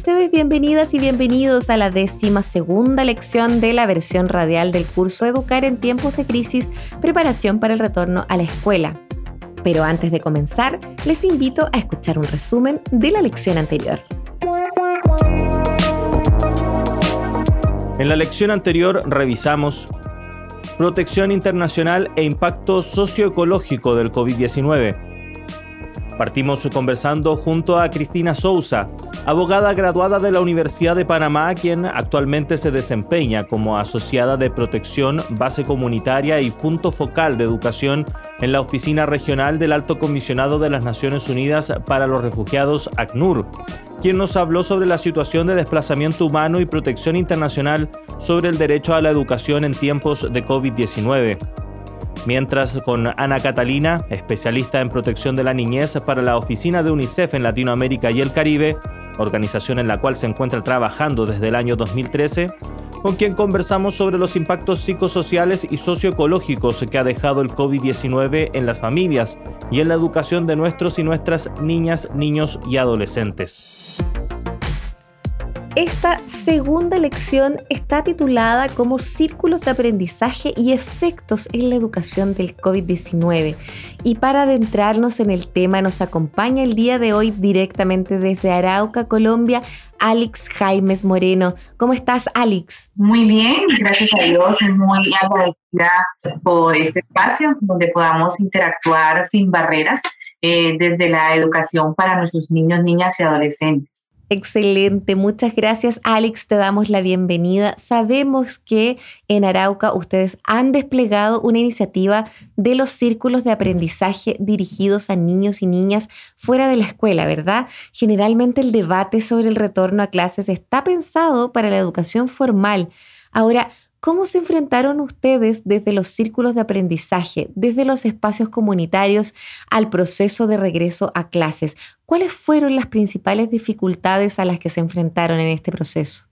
Ustedes bienvenidas y bienvenidos a la décima segunda lección de la versión radial del curso Educar en tiempos de crisis, preparación para el retorno a la escuela. Pero antes de comenzar, les invito a escuchar un resumen de la lección anterior. En la lección anterior revisamos protección internacional e impacto socioecológico del COVID-19 Partimos conversando junto a Cristina Sousa, abogada graduada de la Universidad de Panamá, quien actualmente se desempeña como asociada de protección, base comunitaria y punto focal de educación en la Oficina Regional del Alto Comisionado de las Naciones Unidas para los Refugiados, ACNUR, quien nos habló sobre la situación de desplazamiento humano y protección internacional sobre el derecho a la educación en tiempos de COVID-19 mientras con Ana Catalina, especialista en protección de la niñez para la oficina de UNICEF en Latinoamérica y el Caribe, organización en la cual se encuentra trabajando desde el año 2013, con quien conversamos sobre los impactos psicosociales y socioecológicos que ha dejado el COVID-19 en las familias y en la educación de nuestros y nuestras niñas, niños y adolescentes. Esta segunda lección está titulada como Círculos de Aprendizaje y Efectos en la Educación del COVID-19. Y para adentrarnos en el tema nos acompaña el día de hoy directamente desde Arauca, Colombia, Alex Jaimes Moreno. ¿Cómo estás, Alex? Muy bien, gracias a Dios. Muy agradecida por este espacio donde podamos interactuar sin barreras eh, desde la educación para nuestros niños, niñas y adolescentes. Excelente, muchas gracias Alex, te damos la bienvenida. Sabemos que en Arauca ustedes han desplegado una iniciativa de los círculos de aprendizaje dirigidos a niños y niñas fuera de la escuela, ¿verdad? Generalmente el debate sobre el retorno a clases está pensado para la educación formal. Ahora, ¿Cómo se enfrentaron ustedes desde los círculos de aprendizaje, desde los espacios comunitarios, al proceso de regreso a clases? ¿Cuáles fueron las principales dificultades a las que se enfrentaron en este proceso?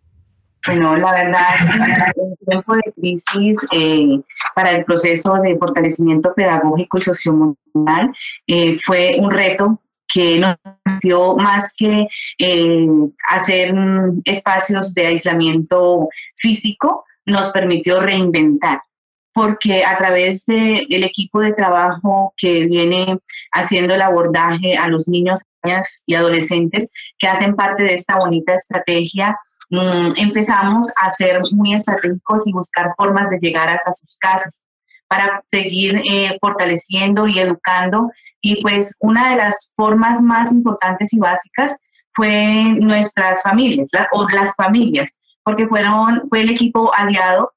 Bueno, la verdad, en tiempo de crisis, eh, para el proceso de fortalecimiento pedagógico y socioemocional, eh, fue un reto que nos dio más que eh, hacer espacios de aislamiento físico, nos permitió reinventar, porque a través del el equipo de trabajo que viene haciendo el abordaje a los niños y adolescentes que hacen parte de esta bonita estrategia, mm, empezamos a ser muy estratégicos y buscar formas de llegar hasta sus casas para seguir eh, fortaleciendo y educando. Y pues una de las formas más importantes y básicas fue nuestras familias, o las familias, porque fueron, fue el equipo aliado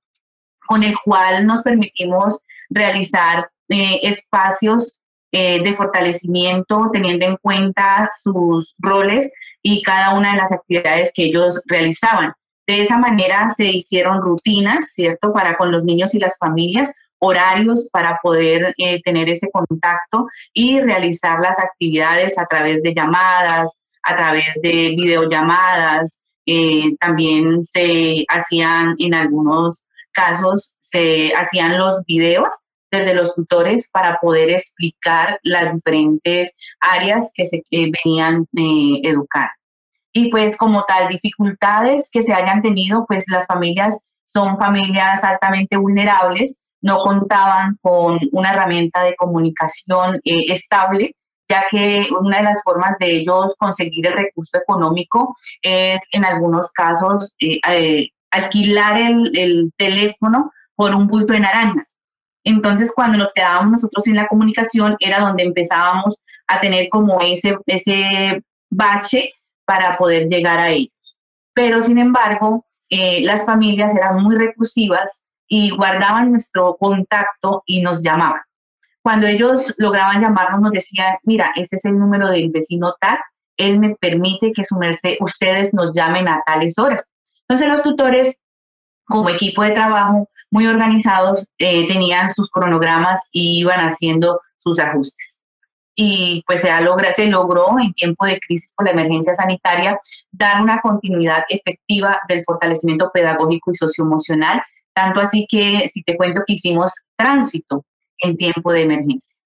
con el cual nos permitimos realizar eh, espacios eh, de fortalecimiento teniendo en cuenta sus roles y cada una de las actividades que ellos realizaban. De esa manera se hicieron rutinas, ¿cierto?, para con los niños y las familias, horarios para poder eh, tener ese contacto y realizar las actividades a través de llamadas, a través de videollamadas, eh, también se hacían en algunos casos, se hacían los videos desde los tutores para poder explicar las diferentes áreas que se venían eh, educar. Y pues como tal, dificultades que se hayan tenido, pues las familias son familias altamente vulnerables, no contaban con una herramienta de comunicación eh, estable ya que una de las formas de ellos conseguir el recurso económico es en algunos casos eh, eh, alquilar el, teléfono por un bulto de naranjas. Entonces, cuando nos quedábamos nosotros en la comunicación, era donde empezábamos a tener como ese, ese bache para poder llegar a ellos. Pero, sin embargo, eh, las familias eran muy recursivas y guardaban nuestro contacto y nos llamaban. Cuando ellos lograban llamarnos, nos decían, mira, este es el número del vecino tal, él me permite que su merced, ustedes nos llamen a tales horas. Entonces los tutores, como equipo de trabajo, muy organizados, eh, tenían sus cronogramas y iban haciendo sus ajustes. Y pues se, logra, se logró en tiempo de crisis por la emergencia sanitaria dar una continuidad efectiva del fortalecimiento pedagógico y socioemocional, tanto así que, si te cuento que hicimos tránsito en tiempo de emergencia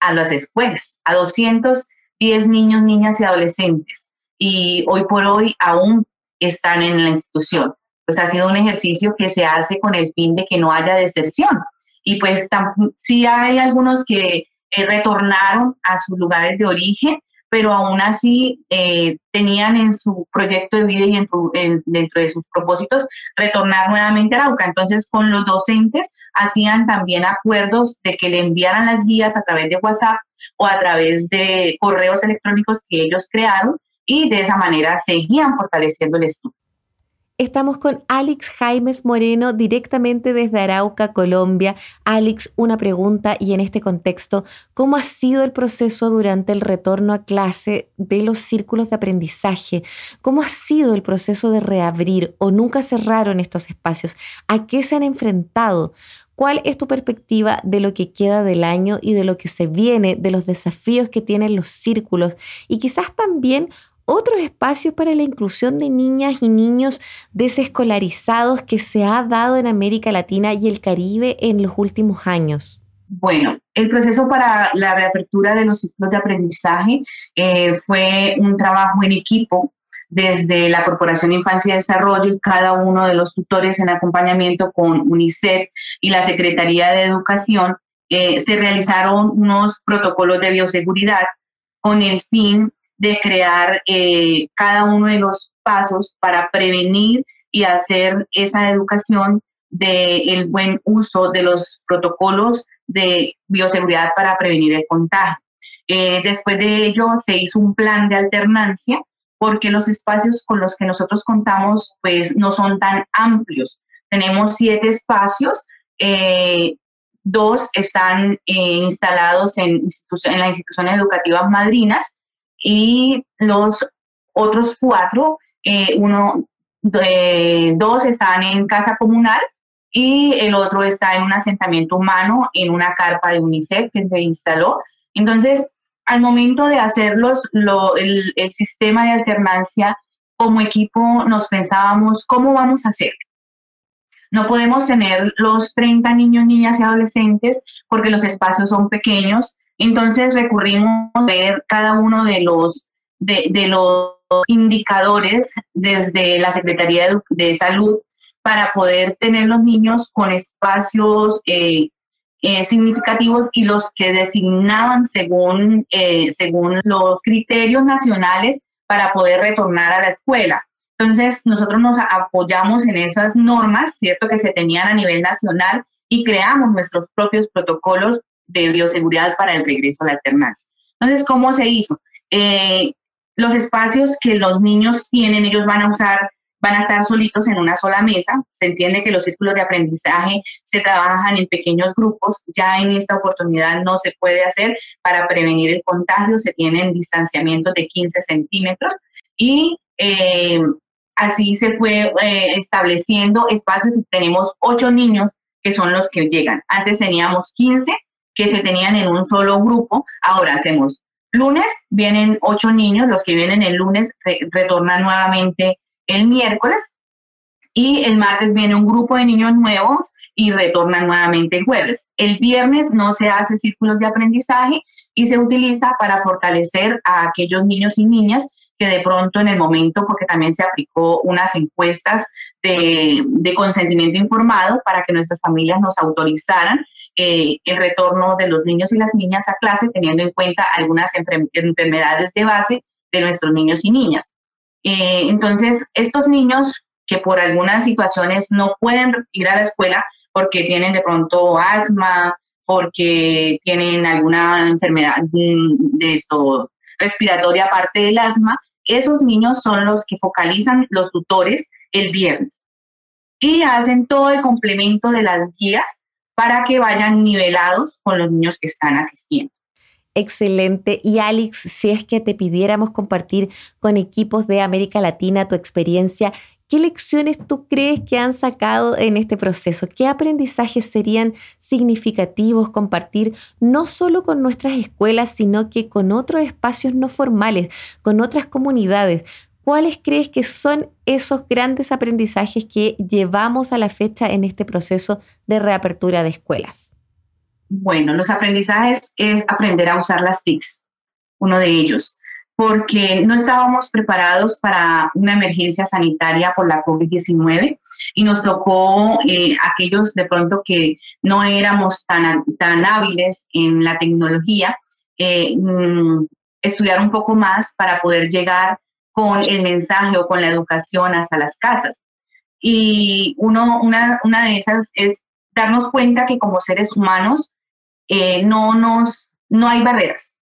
a las escuelas, a 210 niños, niñas y adolescentes. Y hoy por hoy aún están en la institución. Pues ha sido un ejercicio que se hace con el fin de que no haya deserción. Y pues sí hay algunos que eh, retornaron a sus lugares de origen, pero aún así eh, tenían en su proyecto de vida y en, dentro de sus propósitos retornar nuevamente a Arauca. Entonces, con los docentes hacían también acuerdos de que le enviaran las guías a través de WhatsApp o a través de correos electrónicos que ellos crearon y de esa manera seguían fortaleciendo el estudio. Estamos con Alex Jaimes Moreno directamente desde Arauca, Colombia. Alex, una pregunta y en este contexto, ¿cómo ha sido el proceso durante el retorno a clase de los círculos de aprendizaje? ¿Cómo ha sido el proceso de reabrir o nunca cerraron estos espacios? ¿A qué se han enfrentado? ¿Cuál es tu perspectiva de lo que queda del año y de lo que se viene, de los desafíos que tienen los círculos? Y quizás también otros espacios para la inclusión de niñas y niños desescolarizados que se ha dado en América Latina y el Caribe en los últimos años? Bueno, el proceso para la reapertura de los ciclos de aprendizaje eh, fue un trabajo en equipo desde la Corporación Infancia y Desarrollo y cada uno de los tutores en acompañamiento con UNICEF y la Secretaría de Educación. Eh, se realizaron unos protocolos de bioseguridad con el fin de crear eh, cada uno de los pasos para prevenir y hacer esa educación del buen uso de los protocolos de bioseguridad para prevenir el contagio. Eh, después de ello se hizo un plan de alternancia porque los espacios con los que nosotros contamos pues no son tan amplios. Tenemos siete espacios, eh, dos están instalados en, en las instituciones educativas madrinas y los otros cuatro, eh, uno, dos están en casa comunal y el otro está en un asentamiento humano en una carpa de UNICEF que se instaló. Entonces, al momento de hacer el, el sistema de alternancia, como equipo nos pensábamos, ¿cómo vamos a hacer? No podemos tener los 30 niños, niñas y adolescentes porque los espacios son pequeños entonces recurrimos a ver cada uno de los, de, los indicadores desde la Secretaría de, Salud para poder tener los niños con espacios eh, eh, significativos y los que designaban según, eh, según los criterios nacionales para poder retornar a la escuela. Entonces, nosotros nos apoyamos en esas normas, ¿cierto?, que se tenían a nivel nacional y creamos nuestros propios protocolos de bioseguridad para el regreso a la alternancia. Entonces, ¿cómo se hizo? Eh, los espacios que los niños tienen, ellos van a usar, van a estar solitos en una sola mesa. Se entiende que los círculos de aprendizaje se trabajan en pequeños grupos. Ya en esta oportunidad no se puede hacer para prevenir el contagio. Se tienen distanciamientos de 15 centímetros y eh, así se fue eh, estableciendo espacios tenemos ocho niños que son los que llegan. Antes teníamos 15 que se tenían en un solo grupo. Ahora hacemos lunes, vienen ocho niños, los que vienen el lunes retornan nuevamente el miércoles y el martes viene un grupo de niños nuevos y retornan nuevamente el jueves. El viernes no se hace círculos de aprendizaje y se utiliza para fortalecer a aquellos niños y niñas que de pronto en el momento, porque también se aplicó unas encuestas de, consentimiento informado para que nuestras familias nos autorizaran eh, el retorno de los niños y las niñas a clase, teniendo en cuenta algunas enfermedades de base de nuestros niños y niñas. Eh, entonces, estos niños que por algunas situaciones no pueden ir a la escuela porque tienen de pronto asma, porque tienen alguna enfermedad de esto respiratoria aparte del asma, esos niños son los que focalizan los tutores el viernes y hacen todo el complemento de las guías para que vayan nivelados con los niños que están asistiendo. Excelente. Y Alex, si es que te pidiéramos compartir con equipos de América Latina tu experiencia, ¿qué lecciones tú crees que han sacado en este proceso? ¿Qué aprendizajes serían significativos compartir no solo con nuestras escuelas, sino que con otros espacios no formales, con otras comunidades? ¿Cuáles crees que son esos grandes aprendizajes que llevamos a la fecha en este proceso de reapertura de escuelas? Bueno, los aprendizajes es aprender a usar las TICs, uno de ellos, porque no estábamos preparados para una emergencia sanitaria por la COVID-19 y nos tocó eh, aquellos de pronto que no éramos tan, tan hábiles en la tecnología, eh, mm, estudiar un poco más para poder llegar con el mensaje o con la educación hasta las casas. Y uno, una, una de esas es darnos cuenta que como seres humanos eh, no, nos, no hay barreras.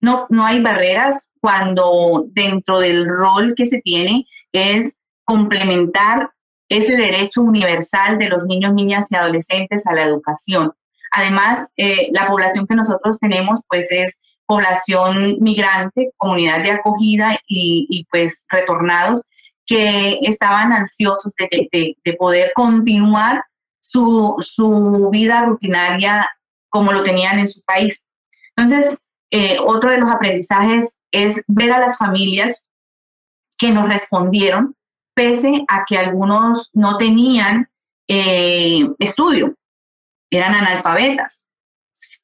No, no hay barreras cuando dentro del rol que se tiene es complementar ese derecho universal de los niños, niñas y adolescentes a la educación. Además, eh, la población que nosotros tenemos pues es población migrante, comunidad de acogida y, pues retornados que estaban ansiosos de, de, poder continuar su, su, vida rutinaria como lo tenían en su país. Entonces, eh, otro de los aprendizajes es ver a las familias que nos respondieron, pese a que algunos no tenían eh, estudio, eran analfabetas.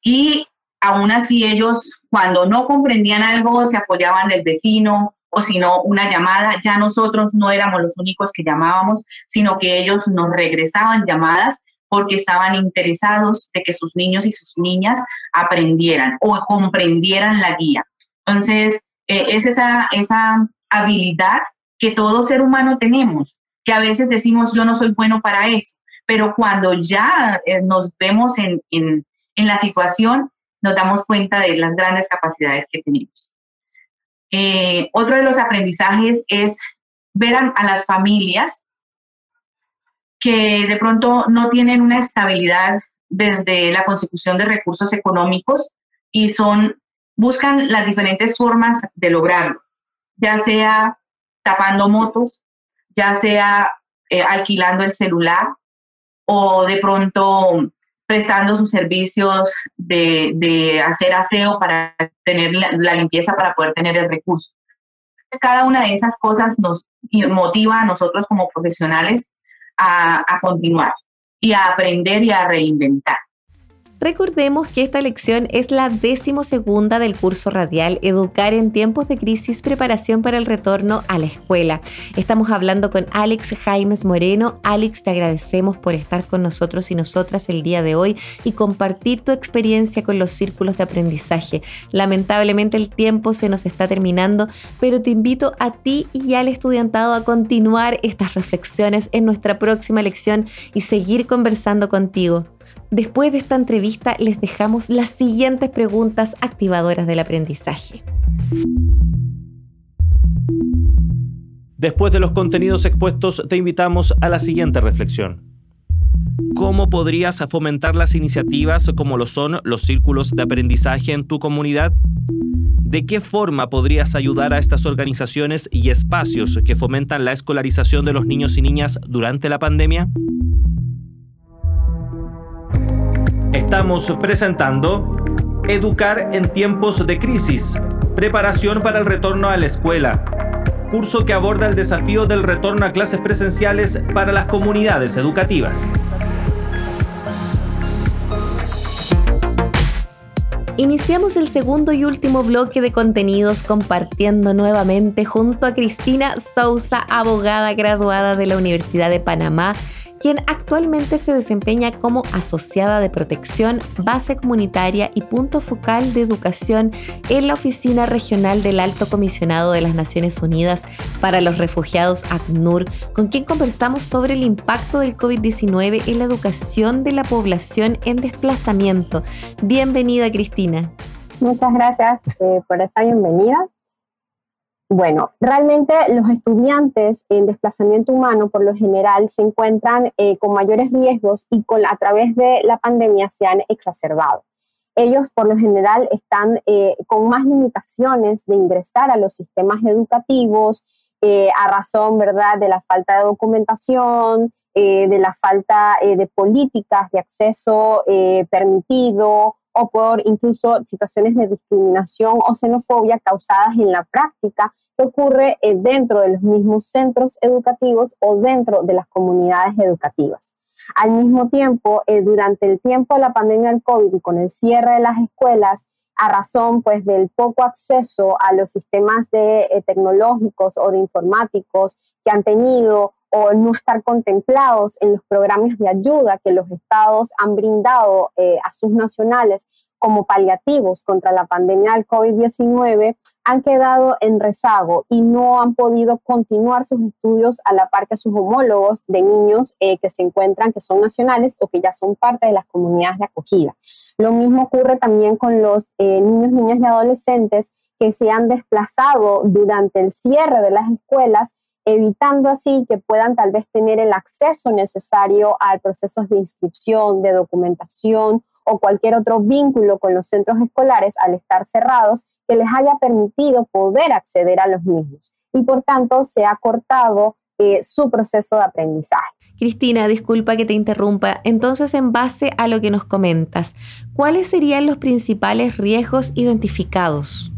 Y aún así ellos, cuando no comprendían algo, se apoyaban del vecino o si no, una llamada. Ya nosotros no éramos los únicos que llamábamos, sino que ellos nos regresaban llamadas porque estaban interesados de que sus niños y sus niñas aprendieran o comprendieran la guía. Entonces, eh, es esa, esa habilidad que todo ser humano tenemos, que a veces decimos yo no soy bueno para eso, pero cuando ya eh, nos vemos en, en, en, la situación, nos damos cuenta de las grandes capacidades que tenemos. Eh, otro de los aprendizajes es ver a las familias que de pronto no tienen una estabilidad desde la consecución de recursos económicos y son buscan las diferentes formas de lograrlo, ya sea tapando motos, ya sea eh, alquilando el celular o de pronto prestando sus servicios de, hacer aseo para tener la, limpieza para poder tener el recurso. Cada una de esas cosas nos motiva a nosotros como profesionales a, continuar y a aprender y a reinventar. Recordemos que esta lección es la segunda del curso radial Educar en tiempos de crisis, preparación para el retorno a la escuela. Estamos hablando con Alex Jaimes Moreno. Alex, te agradecemos por estar con nosotros y nosotras el día de hoy y compartir tu experiencia con los círculos de aprendizaje. Lamentablemente el tiempo se nos está terminando, pero te invito a ti y al estudiantado a continuar estas reflexiones en nuestra próxima lección y seguir conversando contigo. Después de esta entrevista les dejamos las siguientes preguntas activadoras del aprendizaje. Después de los contenidos expuestos, te invitamos a la siguiente reflexión. ¿Cómo podrías fomentar las iniciativas como lo son los círculos de aprendizaje en tu comunidad? ¿De qué forma podrías ayudar a estas organizaciones y espacios que fomentan la escolarización de los niños y niñas durante la pandemia? Estamos presentando Educar en tiempos de crisis, preparación para el retorno a la escuela, curso que aborda el desafío del retorno a clases presenciales para las comunidades educativas. Iniciamos el segundo y último bloque de contenidos compartiendo nuevamente junto a Cristina Sousa, abogada graduada de la Universidad de Panamá quien actualmente se desempeña como asociada de protección, base comunitaria y punto focal de educación en la Oficina Regional del Alto Comisionado de las Naciones Unidas para los Refugiados ACNUR, con quien conversamos sobre el impacto del COVID-19 en la educación de la población en desplazamiento. Bienvenida, Cristina. Muchas gracias eh, por esa bienvenida. Bueno, realmente los estudiantes en desplazamiento humano por lo general se encuentran eh, con mayores riesgos y con, a través de la pandemia se han exacerbado. Ellos por lo general están eh, con más limitaciones de ingresar a los sistemas educativos eh, a razón, ¿verdad?, de la falta de documentación, de la falta de políticas de acceso permitido o por incluso situaciones de discriminación o xenofobia causadas en la práctica que ocurre eh, dentro de los mismos centros educativos o dentro de las comunidades educativas. Al mismo tiempo, eh, durante el tiempo de la pandemia del COVID y con el cierre de las escuelas, a razón pues del poco acceso a los sistemas de, eh, tecnológicos o de informáticos que han tenido o no estar contemplados en los programas de ayuda que los estados han brindado eh, a sus nacionales como paliativos contra la pandemia del COVID-19 han quedado en rezago y no han podido continuar sus estudios a la par que sus homólogos de niños eh, que se encuentran, que son nacionales o que ya son parte de las comunidades de acogida. Lo mismo ocurre también con los eh, niños, niñas y adolescentes que se han desplazado durante el cierre de las escuelas evitando así que puedan tal vez tener el acceso necesario al proceso de inscripción, de documentación o cualquier otro vínculo con los centros escolares al estar cerrados que les haya permitido poder acceder a los mismos. Y por tanto se ha cortado eh, su proceso de aprendizaje. Cristina, disculpa que te interrumpa. Entonces, en base a lo que nos comentas, ¿cuáles serían los principales riesgos identificados?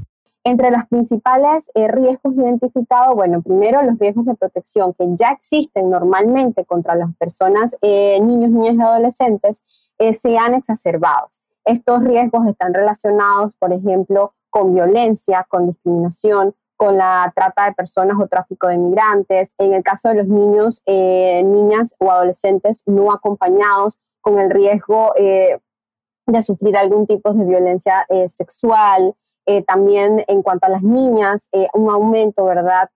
Entre los principales eh, riesgos identificados, bueno, primero los riesgos de protección que ya existen normalmente contra las personas, eh, niños, niñas y adolescentes, eh, se han exacerbado. Estos riesgos están relacionados, por ejemplo, con violencia, con discriminación, con la trata de personas o tráfico de migrantes. En el caso de los niños, niñas o adolescentes no acompañados, con el riesgo de sufrir algún tipo de violencia sexual, eh, también en cuanto a las niñas, eh, un aumento, ¿verdad?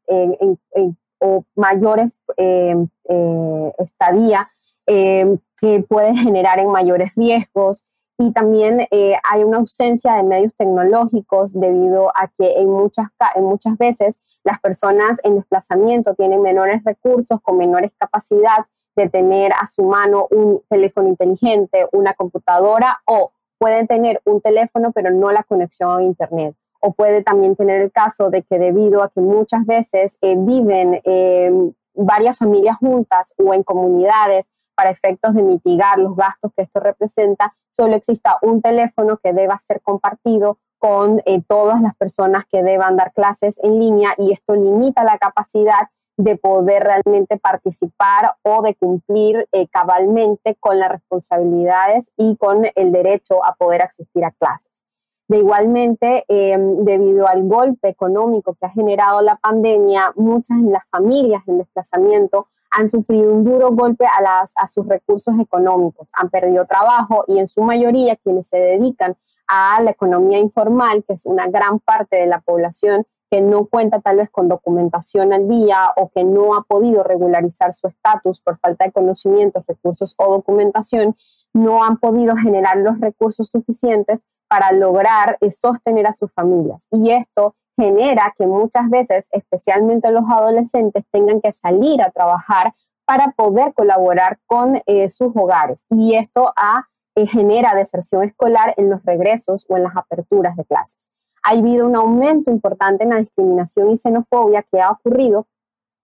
o mayores eh, estadía que puede generar en mayores riesgos. Y también hay una ausencia de medios tecnológicos debido a que en muchas, en muchas veces las personas en desplazamiento tienen menores recursos, con menores capacidad de tener a su mano un teléfono inteligente, una computadora o pueden tener un teléfono pero no la conexión a Internet. O puede también tener el caso de que debido a que muchas veces eh, viven eh, varias familias juntas o en comunidades para efectos de mitigar los gastos que esto representa, solo exista un teléfono que deba ser compartido con eh, todas las personas que deban dar clases en línea y esto limita la capacidad de poder realmente participar o de cumplir eh, cabalmente con las responsabilidades y con el derecho a poder asistir a clases. De igualmente, em, debido al golpe económico que ha generado la pandemia, muchas de las familias en desplazamiento han sufrido un duro golpe a, a sus recursos económicos, han perdido trabajo y en su mayoría quienes se dedican a la economía informal, que es una gran parte de la población, que no cuenta tal vez con documentación al día o que no ha podido regularizar su estatus por falta de conocimientos, recursos o documentación, no han podido generar los recursos suficientes para lograr eh, sostener a sus familias. Y esto genera que muchas veces, especialmente los adolescentes, tengan que salir a trabajar para poder colaborar con eh, sus hogares. Y esto eh, genera deserción escolar en los regresos o en las aperturas de clases ha habido un aumento importante en la discriminación y xenofobia que ha ocurrido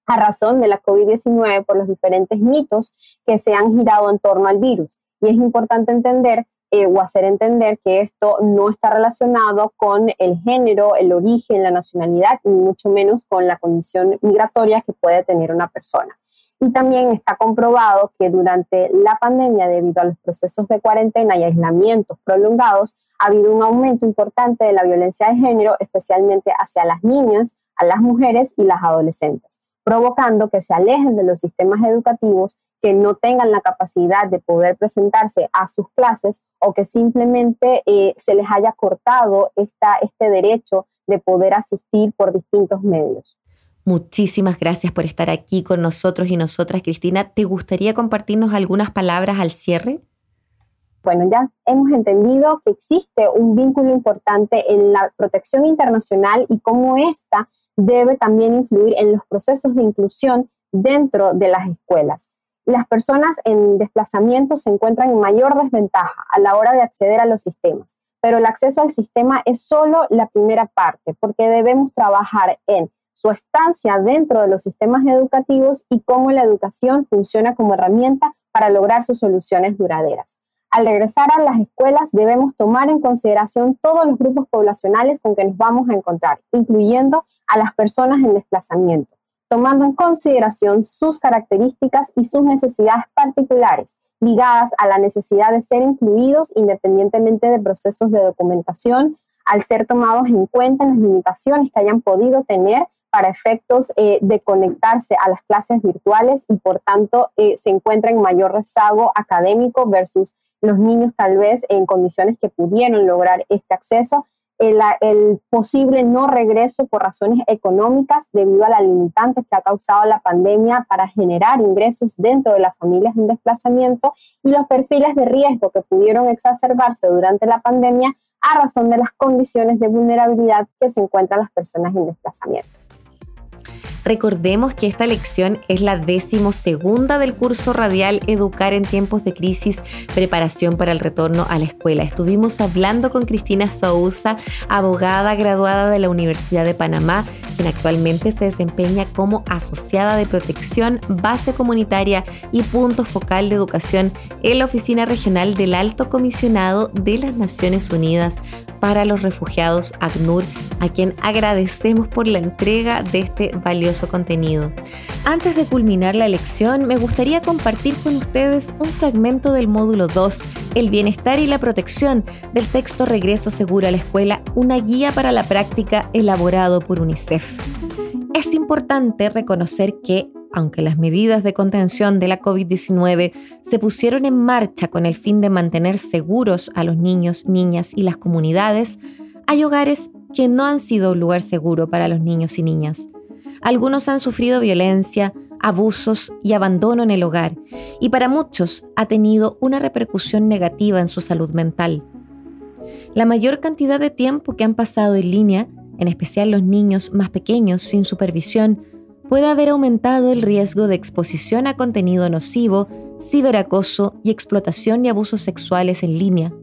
a razón de la COVID-19 por los diferentes mitos que se han girado en torno al virus. Y es importante entender eh, o hacer entender que esto no está relacionado con el género, el origen, la nacionalidad, ni mucho menos con la condición migratoria que puede tener una persona. Y también está comprobado que durante la pandemia, debido a los procesos de cuarentena y aislamientos prolongados, ha habido un aumento importante de la violencia de género, especialmente hacia las niñas, a las mujeres y las adolescentes, provocando que se alejen de los sistemas educativos, que no tengan la capacidad de poder presentarse a sus clases o que simplemente eh, se les haya cortado esta, este derecho de poder asistir por distintos medios. Muchísimas gracias por estar aquí con nosotros y nosotras, Cristina. ¿Te gustaría compartirnos algunas palabras al cierre? Bueno, ya hemos entendido que existe un vínculo importante en la protección internacional y cómo esta debe también influir en los procesos de inclusión dentro de las escuelas. Las personas en desplazamiento se encuentran en mayor desventaja a la hora de acceder a los sistemas, pero el acceso al sistema es solo la primera parte, porque debemos trabajar en su estancia dentro de los sistemas educativos y cómo la educación funciona como herramienta para lograr sus soluciones duraderas. Al regresar a las escuelas debemos tomar en consideración todos los grupos poblacionales con que nos vamos a encontrar, incluyendo a las personas en desplazamiento, tomando en consideración sus características y sus necesidades particulares, ligadas a la necesidad de ser incluidos independientemente de procesos de documentación, al ser tomados en cuenta en las limitaciones que hayan podido tener para efectos eh, de conectarse a las clases virtuales y por tanto eh, se encuentra en mayor rezago académico versus los niños tal vez en condiciones que pudieron lograr este acceso, el, posible no regreso por razones económicas debido a la limitante que ha causado la pandemia para generar ingresos dentro de las familias en desplazamiento y los perfiles de riesgo que pudieron exacerbarse durante la pandemia a razón de las condiciones de vulnerabilidad que se encuentran las personas en desplazamiento. Recordemos que esta lección es la segunda del curso radial Educar en tiempos de crisis, preparación para el retorno a la escuela. Estuvimos hablando con Cristina Sousa, abogada graduada de la Universidad de Panamá, quien actualmente se desempeña como asociada de protección, base comunitaria y punto focal de educación en la Oficina Regional del Alto Comisionado de las Naciones Unidas para los Refugiados, ACNUR, a quien agradecemos por la entrega de este valioso contenido. Antes de culminar la lección, me gustaría compartir con ustedes un fragmento del módulo 2, El bienestar y la protección, del texto Regreso Seguro a la Escuela, una guía para la práctica elaborado por UNICEF. Es importante reconocer que, aunque las medidas de contención de la COVID-19 se pusieron en marcha con el fin de mantener seguros a los niños, niñas y las comunidades, hay hogares que no han sido un lugar seguro para los niños y niñas. Algunos han sufrido violencia, abusos y abandono en el hogar, y para muchos ha tenido una repercusión negativa en su salud mental. La mayor cantidad de tiempo que han pasado en línea, en especial los niños más pequeños sin supervisión, puede haber aumentado el riesgo de exposición a contenido nocivo, ciberacoso y explotación y abusos sexuales en línea.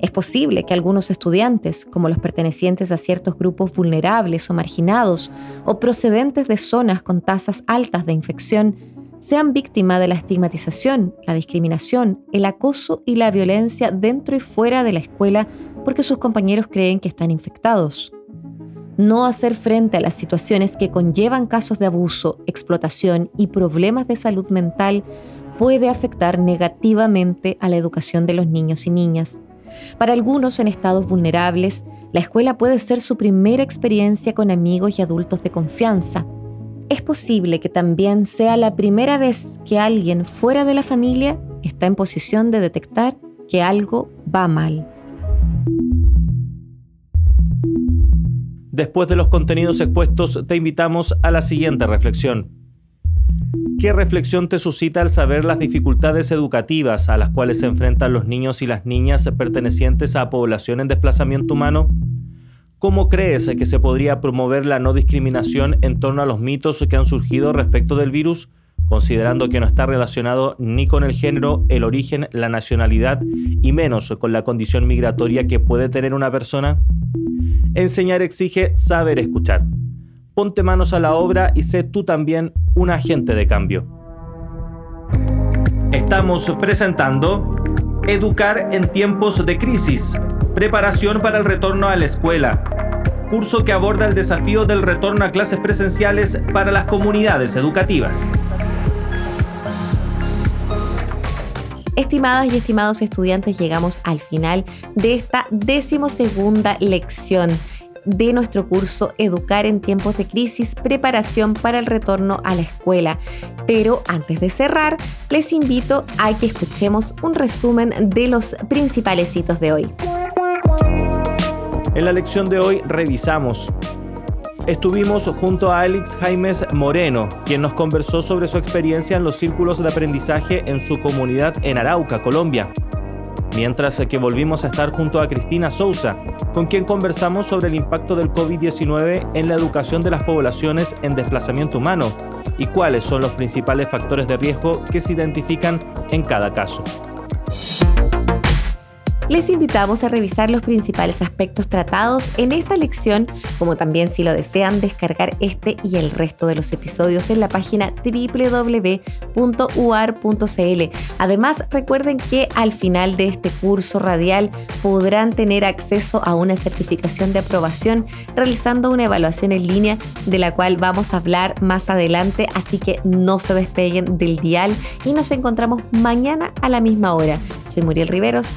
Es posible que algunos estudiantes, como los pertenecientes a ciertos grupos vulnerables o marginados o procedentes de zonas con tasas altas de infección, sean víctimas de la estigmatización, la discriminación, el acoso y la violencia dentro y fuera de la escuela porque sus compañeros creen que están infectados. No hacer frente a las situaciones que conllevan casos de abuso, explotación y problemas de salud mental puede afectar negativamente a la educación de los niños y niñas para algunos en estados vulnerables, la escuela puede ser su primera experiencia con amigos y adultos de confianza. Es posible que también sea la primera vez que alguien fuera de la familia está en posición de detectar que algo va mal. Después de los contenidos expuestos, te invitamos a la siguiente reflexión. ¿Qué reflexión te suscita al saber las dificultades educativas a las cuales se enfrentan los niños y las niñas pertenecientes a población en desplazamiento humano? ¿Cómo crees que se podría promover la no discriminación en torno a los mitos que han surgido respecto del virus, considerando que no está relacionado ni con el género, el origen, la nacionalidad y menos con la condición migratoria que puede tener una persona? Enseñar exige saber escuchar ponte manos a la obra y sé tú también un agente de cambio. Estamos presentando Educar en tiempos de crisis, preparación para el retorno a la escuela, curso que aborda el desafío del retorno a clases presenciales para las comunidades educativas. Estimadas y estimados estudiantes, llegamos al final de esta decimosegunda lección de nuestro curso Educar en tiempos de crisis, preparación para el retorno a la escuela. Pero antes de cerrar, les invito a que escuchemos un resumen de los principales hitos de hoy. En la lección de hoy revisamos Estuvimos junto a Alex Jaimes Moreno, quien nos conversó sobre su experiencia en los círculos de aprendizaje en su comunidad en Arauca, Colombia. Mientras que volvimos a estar junto a Cristina Souza, con quien conversamos sobre el impacto del COVID-19 en la educación de las poblaciones en desplazamiento humano y cuáles son los principales factores de riesgo que se identifican en cada caso les invitamos a revisar los principales aspectos tratados en esta lección, como también si lo desean descargar este y el resto de los episodios en la página www.uar.cl. Además, recuerden que al final de este curso radial podrán tener acceso a una certificación de aprobación realizando una evaluación en línea de la cual vamos a hablar más adelante, así que no se despeguen del dial y nos encontramos mañana a la misma hora. Soy Muriel Riveros